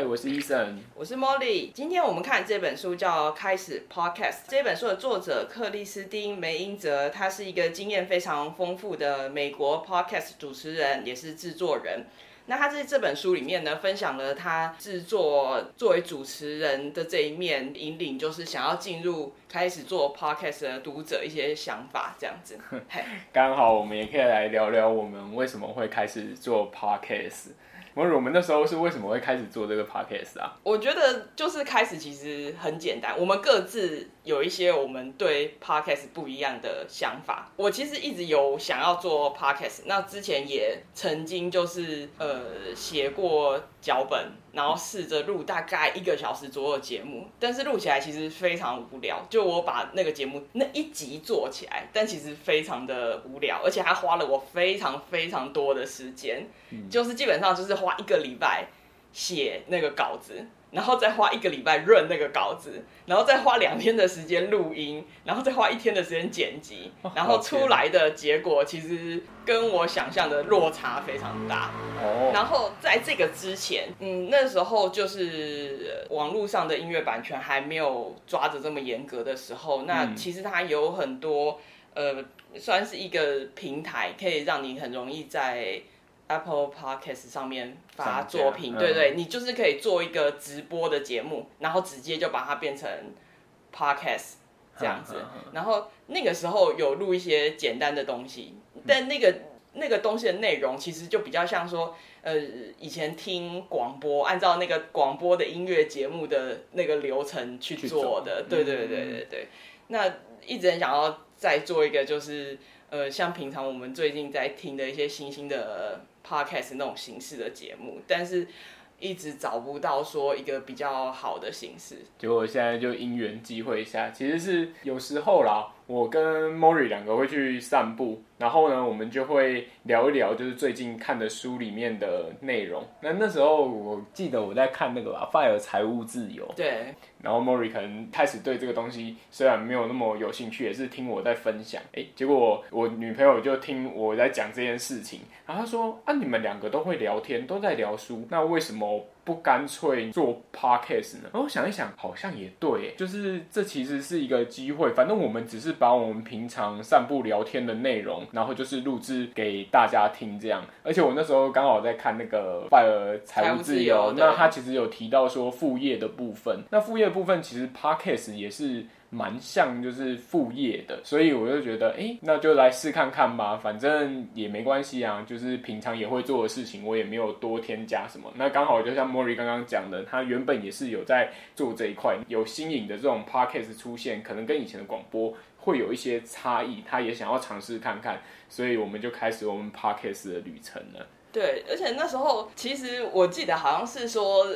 嗨，我是 Eason，我是 Molly。今天我们看这本书叫《开始 Podcast》。这本书的作者克里斯汀梅因泽，他是一个经验非常丰富的美国 Podcast 主持人，也是制作人。那他在这本书里面呢，分享了他制作作为主持人的这一面，引领就是想要进入开始做 Podcast 的读者一些想法，这样子。刚好我们也可以来聊聊我们为什么会开始做 Podcast。我们那时候是为什么会开始做这个 podcast 啊？我觉得就是开始其实很简单，我们各自有一些我们对 podcast 不一样的想法。我其实一直有想要做 podcast，那之前也曾经就是呃写过脚本，然后试着录大概一个小时左右的节目，但是录起来其实非常无聊。就我把那个节目那一集做起来，但其实非常的无聊，而且还花了我非常非常多的时间，嗯、就是基本上就是花一个礼拜写那个稿子。然后再花一个礼拜润那个稿子，然后再花两天的时间录音，然后再花一天的时间剪辑，然后出来的结果其实跟我想象的落差非常大。哦。然后在这个之前，嗯，那时候就是网络上的音乐版权还没有抓得这么严格的时候，那其实它有很多呃，算是一个平台，可以让你很容易在。Apple Podcast 上面发作品，对对，你就是可以做一个直播的节目，然后直接就把它变成 Podcast 这样子。然后那个时候有录一些简单的东西，但那个那个东西的内容其实就比较像说，呃，以前听广播，按照那个广播的音乐节目的那个流程去做的。对对对对对。那一直很想要再做一个，就是呃，像平常我们最近在听的一些新兴的。Podcast 那种形式的节目，但是一直找不到说一个比较好的形式。结果现在就因缘际会下，其实是有时候啦，我跟 Mori 两个会去散步。然后呢，我们就会聊一聊，就是最近看的书里面的内容。那那时候我记得我在看那个吧，《FIRE 财务自由》。对。然后 Mori 可能开始对这个东西虽然没有那么有兴趣，也是听我在分享。哎，结果我女朋友就听我在讲这件事情，然后她说：“啊，你们两个都会聊天，都在聊书，那为什么不干脆做 Podcast 呢？”然后我想一想，好像也对，就是这其实是一个机会。反正我们只是把我们平常散步聊天的内容。然后就是录制给大家听这样，而且我那时候刚好在看那个《FIRE 财务自由》，那他其实有提到说副业的部分，那副业的部分其实 Podcast 也是蛮像就是副业的，所以我就觉得，哎，那就来试看看吧，反正也没关系啊，就是平常也会做的事情，我也没有多添加什么。那刚好就像 Mori 刚刚讲的，他原本也是有在做这一块，有新颖的这种 Podcast 出现，可能跟以前的广播。会有一些差异，他也想要尝试看看，所以我们就开始我们 Podcast 的旅程了。对，而且那时候其实我记得好像是说，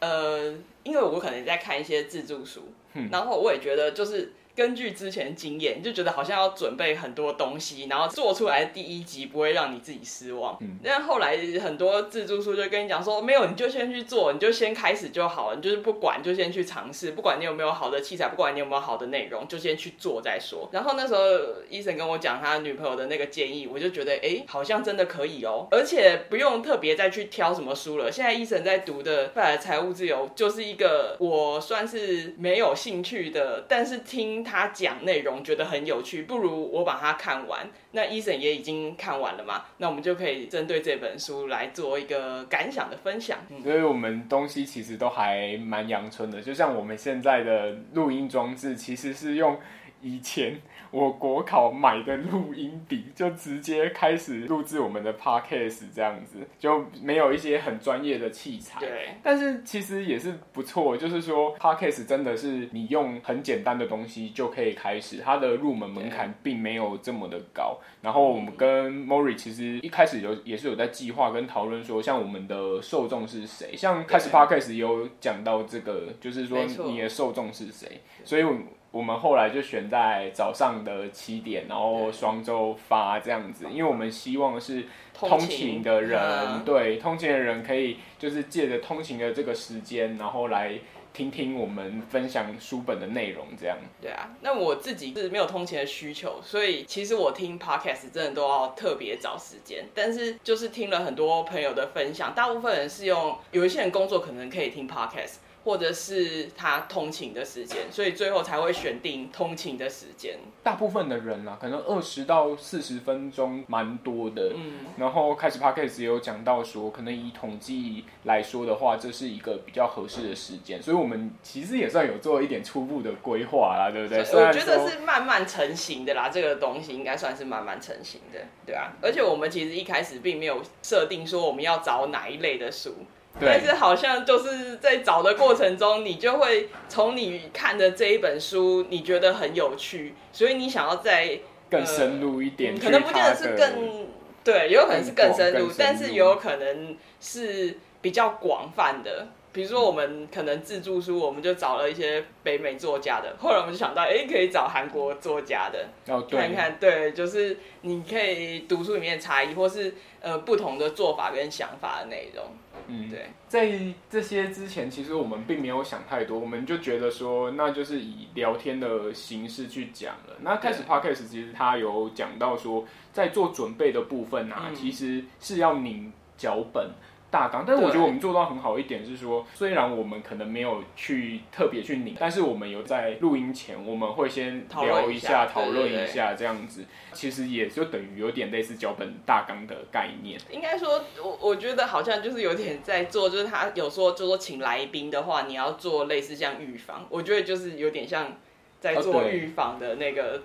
呃，因为我可能在看一些自助书，嗯、然后我也觉得就是。根据之前经验，就觉得好像要准备很多东西，然后做出来的第一集不会让你自己失望。嗯，但后来很多自助书就跟你讲说，没有，你就先去做，你就先开始就好了，你就是不管，就先去尝试，不管你有没有好的器材，不管你有没有好的内容，就先去做再说。然后那时候医生跟我讲他女朋友的那个建议，我就觉得，哎，好像真的可以哦，而且不用特别再去挑什么书了。现在医生在读的《FIRE 财务自由》就是一个我算是没有兴趣的，但是听。他讲内容觉得很有趣，不如我把它看完。那 Eason 也已经看完了嘛，那我们就可以针对这本书来做一个感想的分享。所以我们东西其实都还蛮阳春的，就像我们现在的录音装置，其实是用以前。我国考买的录音笔，就直接开始录制我们的 podcast 这样子，就没有一些很专业的器材。对，但是其实也是不错，就是说 podcast 真的是你用很简单的东西就可以开始，它的入门门槛并没有这么的高。然后我们跟 Mori 其实一开始有也是有在计划跟讨论说，像我们的受众是谁，像开始 podcast 也有讲到这个，就是说你的受众是谁，所以我。我们后来就选在早上的七点，然后双周发这样子，因为我们希望是通勤的人，对，通勤的人可以就是借着通勤的这个时间，然后来。听听我们分享书本的内容，这样。对啊，那我自己是没有通勤的需求，所以其实我听 podcast 真的都要特别找时间。但是就是听了很多朋友的分享，大部分人是用，有一些人工作可能可以听 podcast。或者是他通勤的时间，所以最后才会选定通勤的时间。大部分的人啊，可能二十到四十分钟，蛮多的。嗯，然后开始 Podcast 也有讲到说，可能以统计来说的话，这是一个比较合适的时间。所以我们其实也算有做一点初步的规划啦，对不对？我觉得是慢慢成型的啦，这个东西应该算是慢慢成型的，对啊。而且我们其实一开始并没有设定说我们要找哪一类的书。但是好像就是在找的过程中，你就会从你看的这一本书，你觉得很有趣，所以你想要再更深入一点，呃，可能不见得是更对，也有可能是更深入，但是也有可能是比较广泛的。比如说，我们可能自助书，我们就找了一些北美作家的，后来我们就想到，哎，可以找韩国作家的，哦，对，看看，对，就是你可以读书里面的差异，或是呃不同的做法跟想法的内容。嗯，对，在这些之前，其实我们并没有想太多，我们就觉得说，那就是以聊天的形式去讲了。那开始 Podcast 其实他有讲到说，在做准备的部分啊，嗯、其实是要拧脚本。大纲，但是我觉得我们做到很好一点是说，虽然我们可能没有去特别去拧，但是我们有在录音前，我们会先聊一下、讨论一下这样子，其实也就等于有点类似脚本大纲的概念。应该说，我我觉得好像就是有点在做，就是他有说，就说请来宾的话，你要做类似像预防，我觉得就是有点像在做预防的那个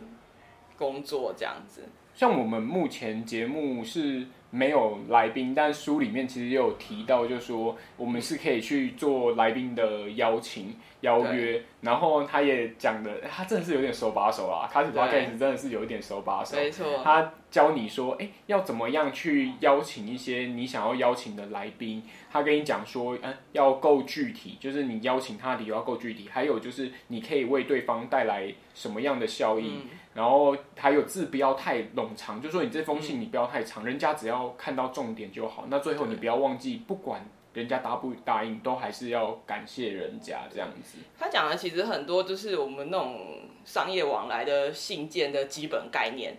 工作这样子。像我们目前节目是。没有来宾，但书里面其实也有提到，就是说我们是可以去做来宾的邀请。邀约，然后他也讲的，他真的是有点手把手啊，开始 Podcast 真的是有一点手把手，没错，他教你说，哎，要怎么样去邀请一些你想要邀请的来宾，他跟你讲说，嗯，要够具体，就是你邀请他的理由要够具体，还有就是你可以为对方带来什么样的效益。嗯。然后还有字不要太冗长，就说你这封信你不要太长，嗯、人家只要看到重点就好。那最后你不要忘记，不管人家答不答应，都还是要感谢人家这样子。他讲的其实很多就是我们那种商业往来的信件的基本概念，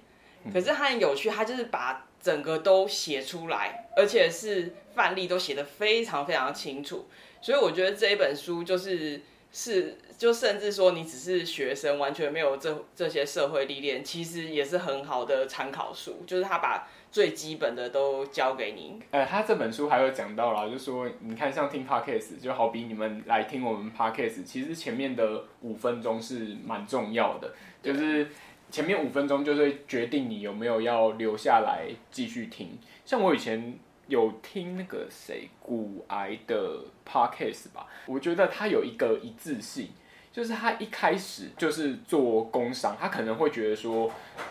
可是他很有趣，他就是把整个都写出来，而且是范例都写得非常非常清楚。所以我觉得这一本书就是。是，就甚至说你只是学生，完全没有这这些社会历练，其实也是很好的参考书。就是他把最基本的都教给你。呃，他这本书还有讲到啦，就是说你看像听 podcast，就好比你们来听我们 podcast，其实前面的五分钟是蛮重要的，就是前面五分钟就是决定你有没有要留下来继续听。像我以前。有听那个谁骨癌的 podcast 吧？我觉得他有一个一致性，就是他一开始就是做工商，他可能会觉得说，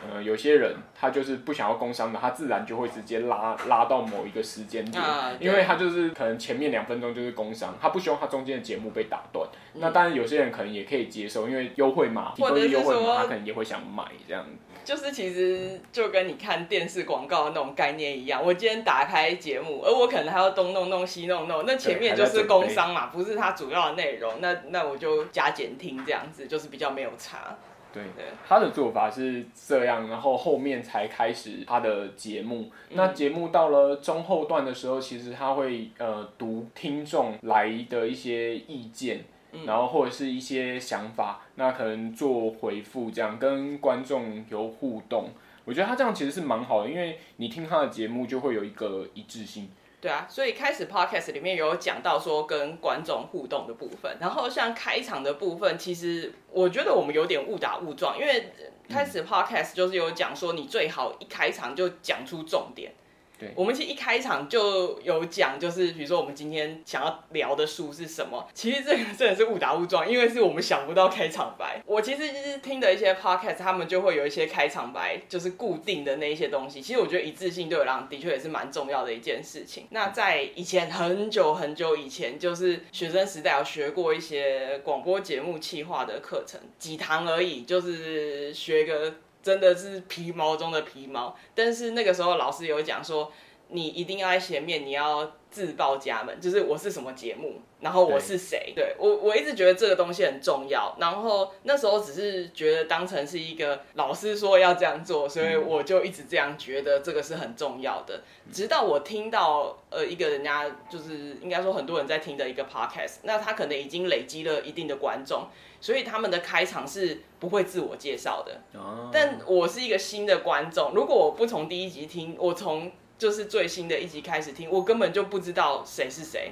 呃，有些人他就是不想要工商的，他自然就会直接拉拉到某一个时间点，啊，因为他就是可能前面两分钟就是工商，他不希望他中间的节目被打断。嗯、那当然有些人可能也可以接受，因为优惠嘛，提供优惠嘛，他可能也会想买这样。就是其实就跟你看电视广告的那种概念一样，我今天打开节目，而我可能还要东弄弄西弄弄，那前面就是工商嘛，不是它主要的内容，那那我就加减听这样子，就是比较没有差。对对，他的做法是这样，然后后面才开始他的节目。嗯、那节目到了中后段的时候，其实他会呃读听众来的一些意见。然后或者是一些想法，那可能做回复，这样跟观众有互动。我觉得他这样其实是蛮好的，因为你听他的节目就会有一个一致性。对啊，所以开始 podcast 里面有讲到说跟观众互动的部分，然后像开场的部分，其实我觉得我们有点误打误撞，因为开始 podcast 就是有讲说你最好一开场就讲出重点。我们其实一开场就有讲，就是比如说我们今天想要聊的书是什么。其实这个真的是误打误撞，因为是我们想不到开场白。我其实就是听的一些 podcast，他们就会有一些开场白，就是固定的那一些东西。其实我觉得一致性对我来讲的确也是蛮重要的一件事情。那在以前很久很久以前，就是学生时代有学过一些广播节目企划的课程，几堂而已，就是学个。真的是皮毛中的皮毛，但是那个时候老师有讲说，你一定要在前面，你要自报家门，就是我是什么节目，然后我是谁。对，对我，我一直觉得这个东西很重要。然后那时候只是觉得当成是一个老师说要这样做，所以我就一直这样觉得这个是很重要的。直到我听到呃一个人家就是应该说很多人在听的一个 podcast，那他可能已经累积了一定的观众，所以他们的开场是不会自我介绍的。哦。但我是一个新的观众，如果我不从第一集听，我从就是最新的一集开始听，我根本就不知道谁是谁，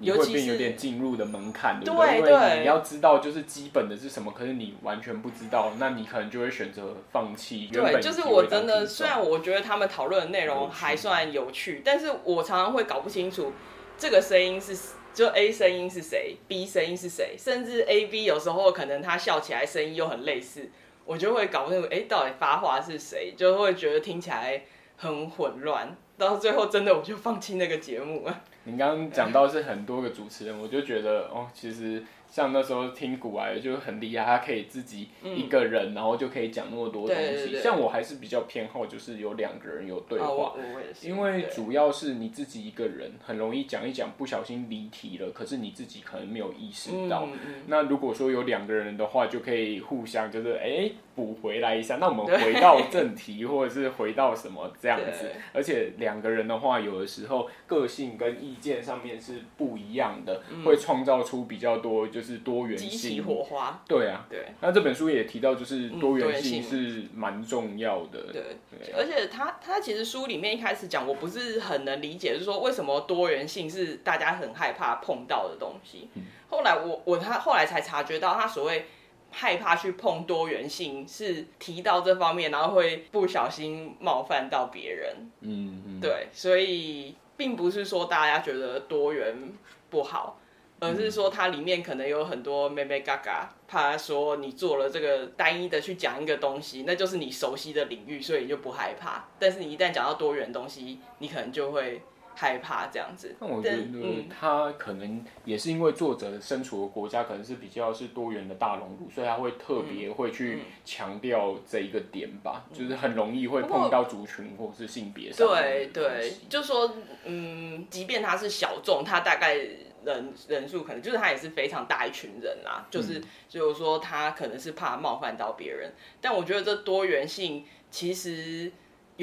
尤其是有点进入的门槛，对不对？对，因为你要知道就是基本的是什么，可是你完全不知道，那你可能就会选择放弃。对，就是我真的，虽然我觉得他们讨论的内容还算有趣，但是我常常会搞不清楚这个声音是就 A 声音是谁，B 声音是谁，甚至 A B 有时候可能他笑起来声音又很类似，我就会搞不清楚，哎，到底发话是谁，就会觉得听起来很混乱。到最后，真的我就放弃那个节目了。你刚刚讲到是很多个主持人，我就觉得哦，其实。像那时候听古癌就很厉害，他可以自己一个人，嗯、然后就可以讲那么多东西。对对对，像我还是比较偏好，就是有两个人有对话，哦、因为主要是你自己一个人很容易讲一讲，不小心离题了，可是你自己可能没有意识到。嗯嗯、那如果说有两个人的话，就可以互相就是哎补回来一下。那我们回到正题，或者是回到什么这样子。而且两个人的话，有的时候个性跟意见上面是不一样的，嗯、会创造出比较多就。是多元性，激起火花。对啊，对。那这本书也提到，就是多元性是蛮重要的。对，而且他他其实书里面一开始讲，我不是很能理解，就是说为什么多元性是大家很害怕碰到的东西。后来我我他后来才察觉到，他所谓害怕去碰多元性，是提到这方面，然后会不小心冒犯到别人。嗯嗯。对，所以并不是说大家觉得多元不好。而是说它里面可能有很多妹妹嘎嘎，怕说你做了这个单一的去讲一个东西，那就是你熟悉的领域，所以你就不害怕。但是你一旦讲到多元东西，你可能就会害怕这样子。那我觉得他可能也是因为作者身处的国家可能是比较是多元的大熔炉，所以他会特别会去强调这一个点吧，嗯、就是很容易会碰到族群或是性别上。对对，就说嗯，即便他是小众，他大概。人人数可能就是他也是非常大一群人啦，就是、嗯、就是说他可能是怕冒犯到别人，但我觉得这多元性其实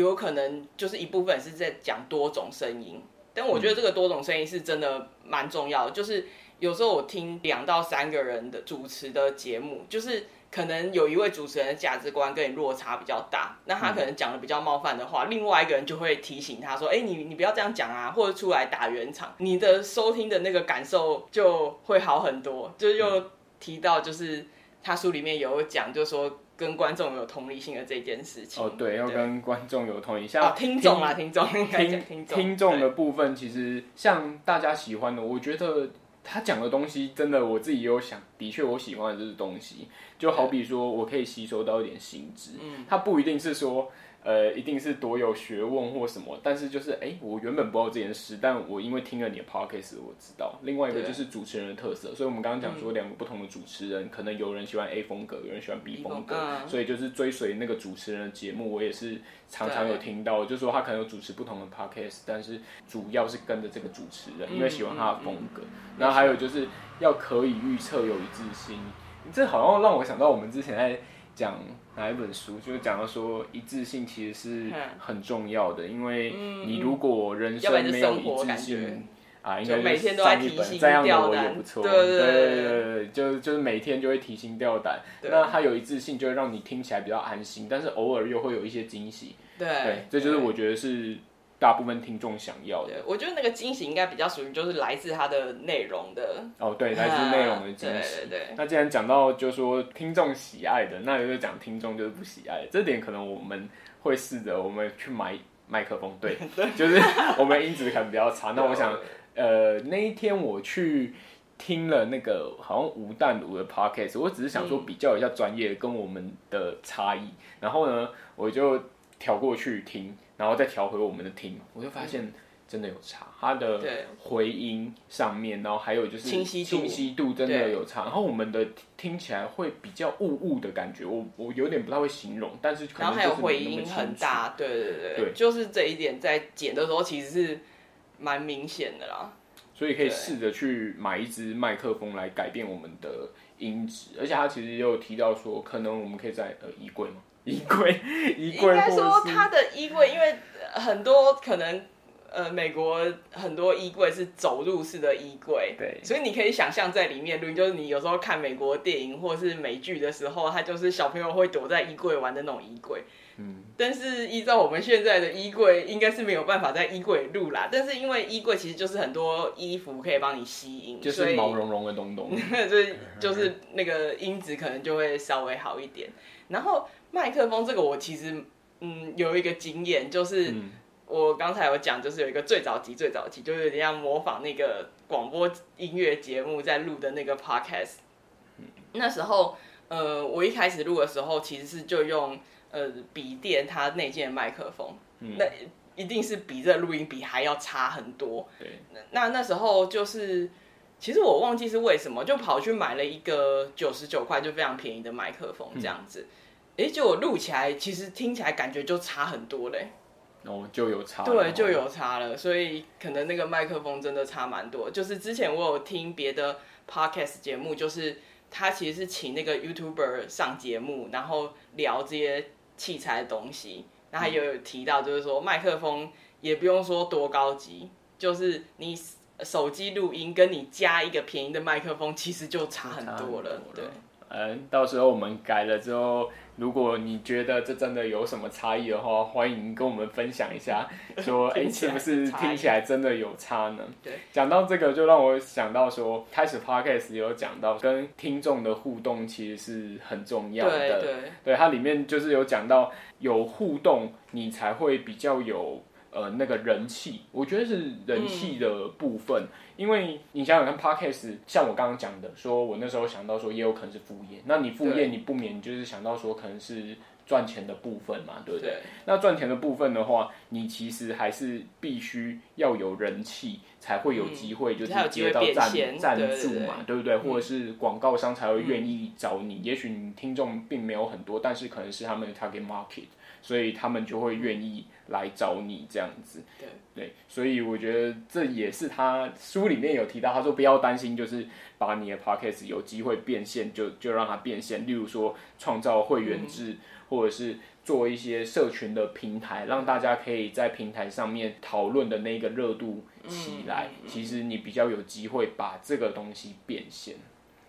有可能就是一部分是在讲多种声音，但我觉得这个多种声音是真的蛮重要的，就是有时候我听两到三个人的主持的节目，就是。可能有一位主持人的价值观跟你落差比较大，那他可能讲的比较冒犯的话，嗯、另外一个人就会提醒他说：“哎、欸，你你不要这样讲啊，或者出来打圆场，你的收听的那个感受就会好很多。”就又提到就是他书里面有讲，就是说跟观众有同理心的这件事情。哦，对，对要跟观众有同理心。像、哦、听众啊，听众，听听众的部分，其实像大家喜欢的，我觉得。他讲的东西真的，我自己也有想，的确我喜欢的就是东西，就好比说我可以吸收到一点新知，嗯，他不一定是说。呃，一定是多有学问或什么，但是就是哎，我原本不知道这件事，但我因为听了你的 podcast，我知道。另外一个就是主持人的特色，所以我们刚刚讲说两个不同的主持人，嗯、可能有人喜欢 A 风格，有人喜欢 B 风格，嗯、所以就是追随那个主持人的节目，我也是常常有听到，就是说他可能有主持不同的 podcast，但是主要是跟着这个主持人，因为喜欢他的风格。然后还有就是要可以预测，有一致性，这好像让我想到我们之前在。讲哪一本书，就是讲到说一致性其实是很重要的，因为你如果人生没有一致性啊，应该每天都在提心吊胆，这样的我也不错。对对对对，就就是每天就会提心吊胆。那它有一致性，就会让你听起来比较安心，但是偶尔又会有一些惊喜。对，这就是我觉得是。大部分听众想要的，我觉得那个惊喜应该比较属于就是来自它的内容的哦，对，来自内容的惊喜。对对对。那既然讲到就是说听众喜爱的，那有就讲听众就是不喜爱的，这点可能我们会试着我们去买麦克风，对，对就是我们音质可能比较差。那我想，呃，那一天我去听了那个好像吴淡如的 podcast，我只是想说比较一下专业跟我们的差异，嗯、然后呢，我就调过去听。然后再调回我们的听，我就发现真的有差，它的回音上面，然后还有就是清晰度，清晰度真的有差。然后我们的听起来会比较雾雾的感觉，我我有点不太会形容，但是可能是然后还有回音很大，对对对，对。就是这一点在剪的时候其实是蛮明显的啦。所以可以试着去买一支麦克风来改变我们的音质，而且他其实也有提到说，可能我们可以在呃衣柜嘛，衣柜，衣柜，应该说他的衣柜，因为很多可能呃美国很多衣柜是走入式的衣柜，对，所以你可以想象在里面录音，就是你有时候看美国电影或是美剧的时候，他就是小朋友会躲在衣柜玩的那种衣柜。嗯，但是依照我们现在的衣柜，应该是没有办法在衣柜录啦。但是因为衣柜其实就是很多衣服可以帮你吸音，就是毛茸茸的东东，所以就是那个音质可能就会稍微好一点。然后麦克风这个，我其实嗯有一个经验，就是我刚才有讲，就是有一个最早期最早期，就是有点像模仿那个广播音乐节目在录的那个 podcast。那时候呃，我一开始录的时候，其实是就用。呃，笔电它内建的麦克风，嗯、那一定是比这录音笔还要差很多。对，那那时候就是，其实我忘记是为什么，就跑去买了一个九十九块就非常便宜的麦克风，这样子。哎、嗯，结果录起来，其实听起来感觉就差很多嘞。哦，就有差。对，就有差了。所以可能那个麦克风真的差蛮多。就是之前我有听别的 podcast 节目，就是他其实是请那个 YouTuber 上节目，然后聊这些。器材的东西，然后也有提到，就是说麦克风也不用说多高级，就是你手机录音跟你加一个便宜的麦克风，其实就差很多了。对，嗯，到时候我们改了之后。如果你觉得这真的有什么差异的话，欢迎跟我们分享一下，说哎，是不是听起来真的有差呢？对，讲到这个，就让我想到说，开始 podcast 有讲到跟听众的互动其实是很重要的。对对，对，它里面就是有讲到有互动，你才会比较有。呃，那个人气，我觉得是人气的部分，嗯、因为你想想看，Podcast 像我刚刚讲的，说我那时候想到说，也有可能是副业，那你副业你不免就是想到说，可能是赚钱的部分嘛，对不对？对，那赚钱的部分的话，你其实还是必须要有人气，才会有机会就是接到赞赞助嘛，对不对？或者是广告商才会愿意找你。嗯、也许你听众并没有很多，但是可能是他们的 target market。所以他们就会愿意来找你这样子，对对，所以我觉得这也是他书里面有提到，他说不要担心，就是把你的 podcast 有机会变现，就就让它变现。例如说创造会员制，嗯、或者是做一些社群的平台，让大家可以在平台上面讨论的那个热度起来。嗯、其实你比较有机会把这个东西变现。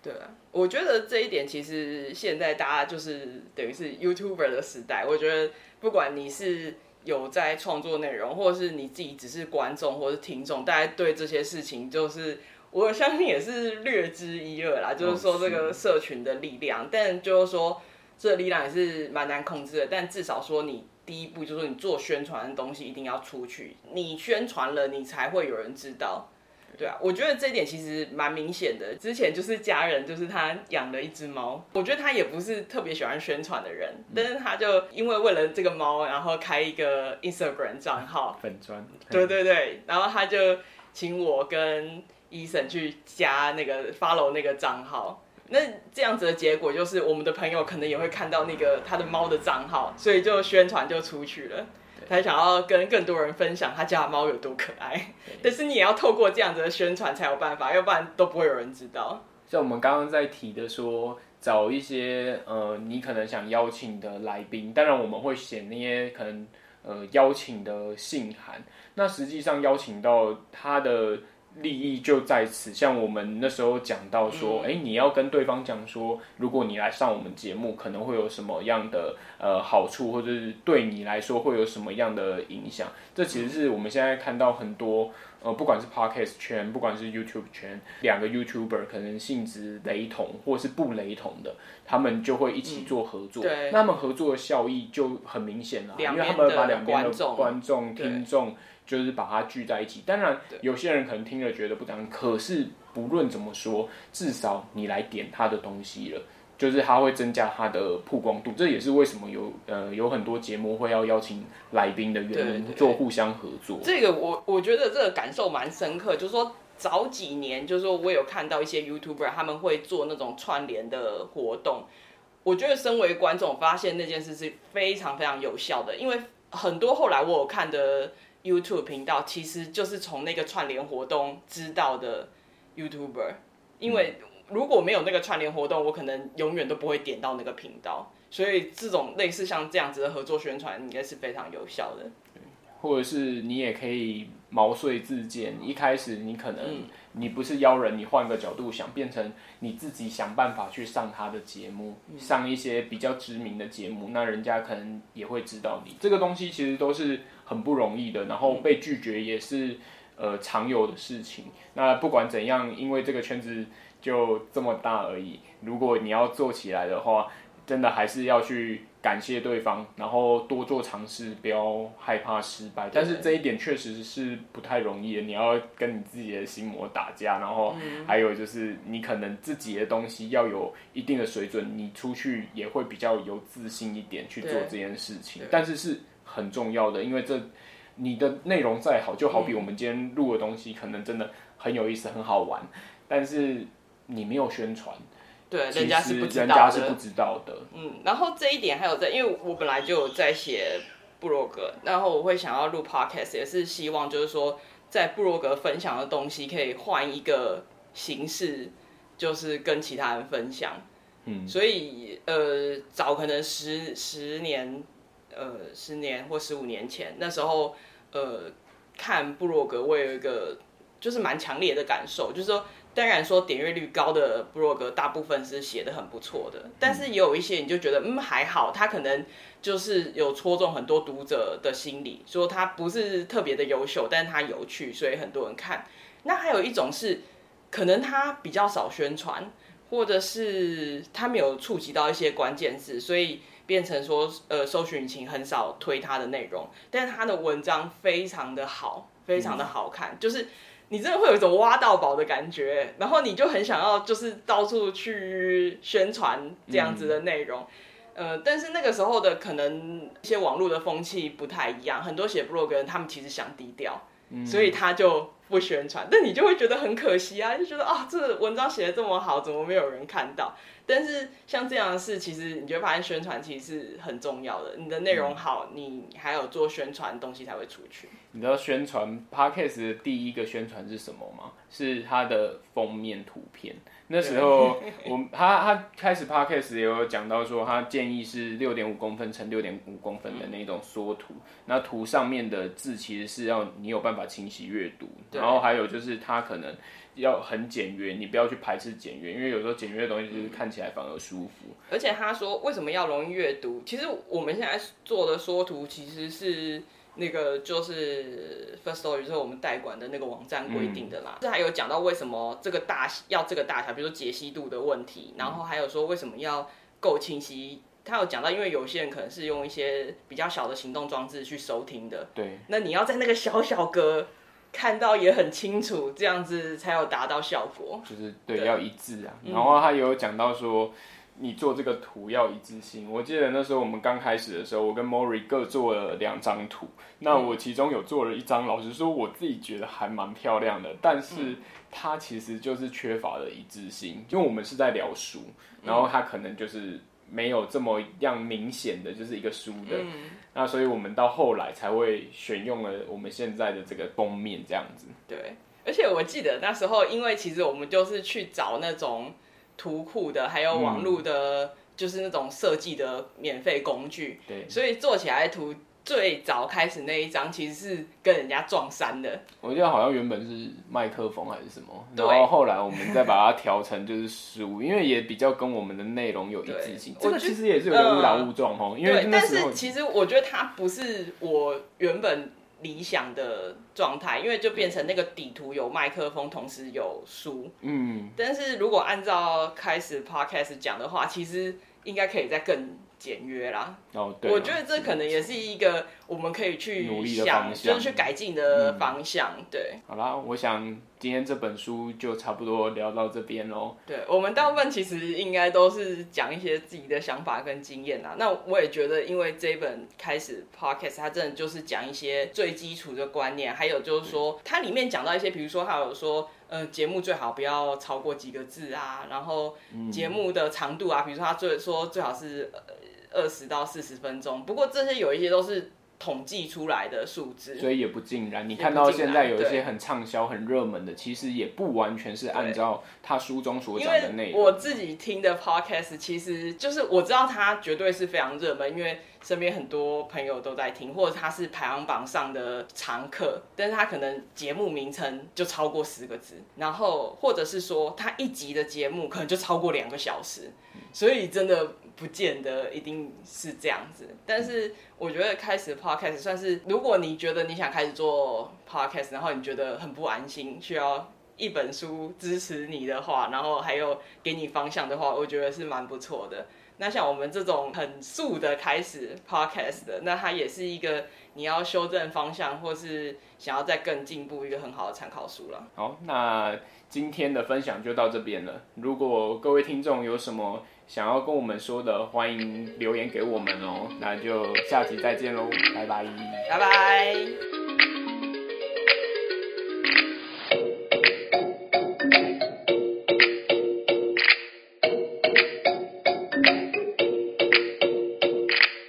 对啊，我觉得这一点其实现在大家就是等于是 YouTuber 的时代，我觉得。不管你是有在创作内容，或者是你自己只是观众或者是听众，大家对这些事情就是我相信也是略知一二啦。就是说这个社群的力量，但就是说这个力量也是蛮难控制的。但至少说你第一步就是说你做宣传的东西一定要出去，你宣传了，你才会有人知道。对啊，我觉得这一点其实蛮明显的。之前就是家人，就是他养了一只猫，我觉得他也不是特别喜欢宣传的人，但是他就因为为了这个猫，然后开一个 Instagram 账号，粉专，对对对，然后他就请我跟 Eason 去加那个 follow 那个账号，那这样子的结果就是我们的朋友可能也会看到那个他的猫的账号，所以就宣传就出去了。他想要跟更多人分享他家的猫有多可爱，但是你也要透过这样子的宣传才有办法，要不然都不会有人知道。像我们刚刚在提的说，找一些呃，你可能想邀请的来宾，当然我们会写那些可能呃邀请的信函。那实际上邀请到他的。利益就在此，像我们那时候讲到说，哎、嗯，你要跟对方讲说，如果你来上我们节目，可能会有什么样的呃好处，或者是对你来说会有什么样的影响。这其实是我们现在看到很多呃，不管是 Podcast 圈，不管是 YouTube 圈，两个 YouTuber 可能性质雷同，或是不雷同的，他们就会一起做合作。嗯、对，那他们合作的效益就很明显了，因为他们把两边的观众、听众。就是把它聚在一起，当然有些人可能听了觉得不当，可是不论怎么说，至少你来点他的东西了，就是他会增加他的曝光度，这也是为什么有呃有很多节目会要邀请来宾的原因，做互相合作。这个我我觉得这个感受蛮深刻，就是说早几年就是说我有看到一些 YouTuber 他们会做那种串联的活动，我觉得身为观众发现那件事是非常非常有效的，因为很多后来我有看的 YouTube 频道其实就是从那个串联活动知道的 YouTuber，因为。嗯如果没有那个串联活动，我可能永远都不会点到那个频道。所以这种类似像这样子的合作宣传，应该是非常有效的。或者是你也可以毛遂自荐，一开始你可能你不是邀人，你换个角度想，变成你自己想办法去上他的节目，上一些比较知名的节目，那人家可能也会知道你。这个东西其实都是很不容易的，然后被拒绝也是呃常有的事情。那不管怎样，因为这个圈子。就这么大而已。如果你要做起来的话，真的还是要去感谢对方，然后多做尝试，不要害怕失败。但是这一点确实是不太容易的。你要跟你自己的心魔打架，然后还有就是你可能自己的东西要有一定的水准，你出去也会比较有自信一点去做这件事情。但是是很重要的，因为这你的内容再好，就好比我们今天录的东西，可能真的很有意思、很好玩，但是。你没有宣传，对，人家是不知道的。人家是不知道的。嗯，然后这一点还有在，因为我本来就有在写部落格，然后我会想要录 podcast，也是希望就是说，在部落格分享的东西可以换一个形式，就是跟其他人分享。嗯，所以呃，早可能十十年，呃，十年或十五年前，那时候呃，看部落格，我有一个就是蛮强烈的感受，就是说。当然说点阅率高的部落格大部分是写的很不错的，但是也有一些你就觉得嗯还好，他可能就是有戳中很多读者的心理，说他不是特别的优秀，但是他有趣，所以很多人看。那还有一种是可能他比较少宣传，或者是他没有触及到一些关键字，所以变成说呃搜寻引擎很少推他的内容，但是他的文章非常的好，非常的好看，嗯、就是。你真的会有一种挖到宝的感觉，然后你就很想要，就是到处去宣传这样子的内容，嗯、呃，但是那个时候的可能一些网络的风气不太一样，很多写部落格人他们其实想低调，嗯、所以他就不宣传，但你就会觉得很可惜啊，就觉得啊，这文章写的这么好，怎么没有人看到？但是像这样的事，其实你就会发现宣传其实是很重要的。你的内容好，你还有做宣传东西才会出去。你知道宣传 Podcast 的第一个宣传是什么吗？是它的封面图片。那时候 我他他开始 Podcast 也有讲到说，他建议是六点五公分乘六点五公分的那种缩图。那图上面的字其实是要你有办法清晰阅读。然后还有就是他可能。要很简约，你不要去排斥简约，因为有时候简约的东西就是看起来反而舒服。而且他说为什么要容易阅读？其实我们现在做的缩图其实是那个就是 First Story 就是我们代管的那个网站规定的啦。这、嗯、还有讲到为什么这个大要这个大小，比如说解析度的问题，然后还有说为什么要够清晰。他有讲到，因为有些人可能是用一些比较小的行动装置去收听的，对，那你要在那个小小格。看到也很清楚，这样子才有达到效果。就是对，对要一致啊。然后他有讲到说，你做这个图要一致性。我记得那时候我们刚开始的时候，我跟 Mori 各做了两张图。那我其中有做了一张，老实说我自己觉得还蛮漂亮的，但是它其实就是缺乏了一致性，因为我们是在聊书，然后它可能就是。没有这么样明显的，就是一个书的，嗯、那所以我们到后来才会选用了我们现在的这个封面这样子。对，而且我记得那时候，因为其实我们就是去找那种图库的，还有网络的，嗯、就是那种设计的免费工具，对，所以做起来图。最早开始那一张其实是跟人家撞衫的，我记得好像原本是麦克风还是什么，然后后来我们再把它调成就是书，因为也比较跟我们的内容有一致性。这个其实也是有点误打误撞哦，因为但是其实我觉得它不是我原本理想的状态，因为就变成那个底图有麦克风，同时有书。嗯，但是如果按照开始 podcast 讲的话，其实应该可以再更。简约啦，哦，对，我觉得这可能也是一个我们可以去想，努力的方向，就是去改进的方向。嗯、对，好啦，我想今天这本书就差不多聊到这边喽。对，我们大部分其实应该都是讲一些自己的想法跟经验啊。那我也觉得，因为这一本开始 podcast，它真的就是讲一些最基础的观念，还有就是说，它里面讲到一些，比如说还有说，呃，节目最好不要超过几个字啊，然后节目的长度啊，比如说它最说最好是二十到四十分钟。不过这些有一些都是。统计出来的数字，所以也不尽然。你看到现在有一些很畅销、很热门的，其实也不完全是按照他书中所讲的内容。我自己听的 podcast，其实就是我知道他绝对是非常热门，因为身边很多朋友都在听，或者他是排行榜上的常客。但是他可能节目名称就超过十个字，然后或者是说他一集的节目可能就超过两个小时，所以真的。不见得一定是这样子，但是我觉得开始 podcast 算是，如果你觉得你想开始做 podcast，然后你觉得很不安心，需要一本书支持你的话，然后还有给你方向的话，我觉得是蛮不错的。那像我们这种很素的开始 podcast 的，那它也是一个你要修正方向，或是想要再更进步一个很好的参考书了。好，那今天的分享就到这边了。如果各位听众有什么想要跟我们说的，欢迎留言给我们哦。那就下集再见喽，拜拜，拜拜。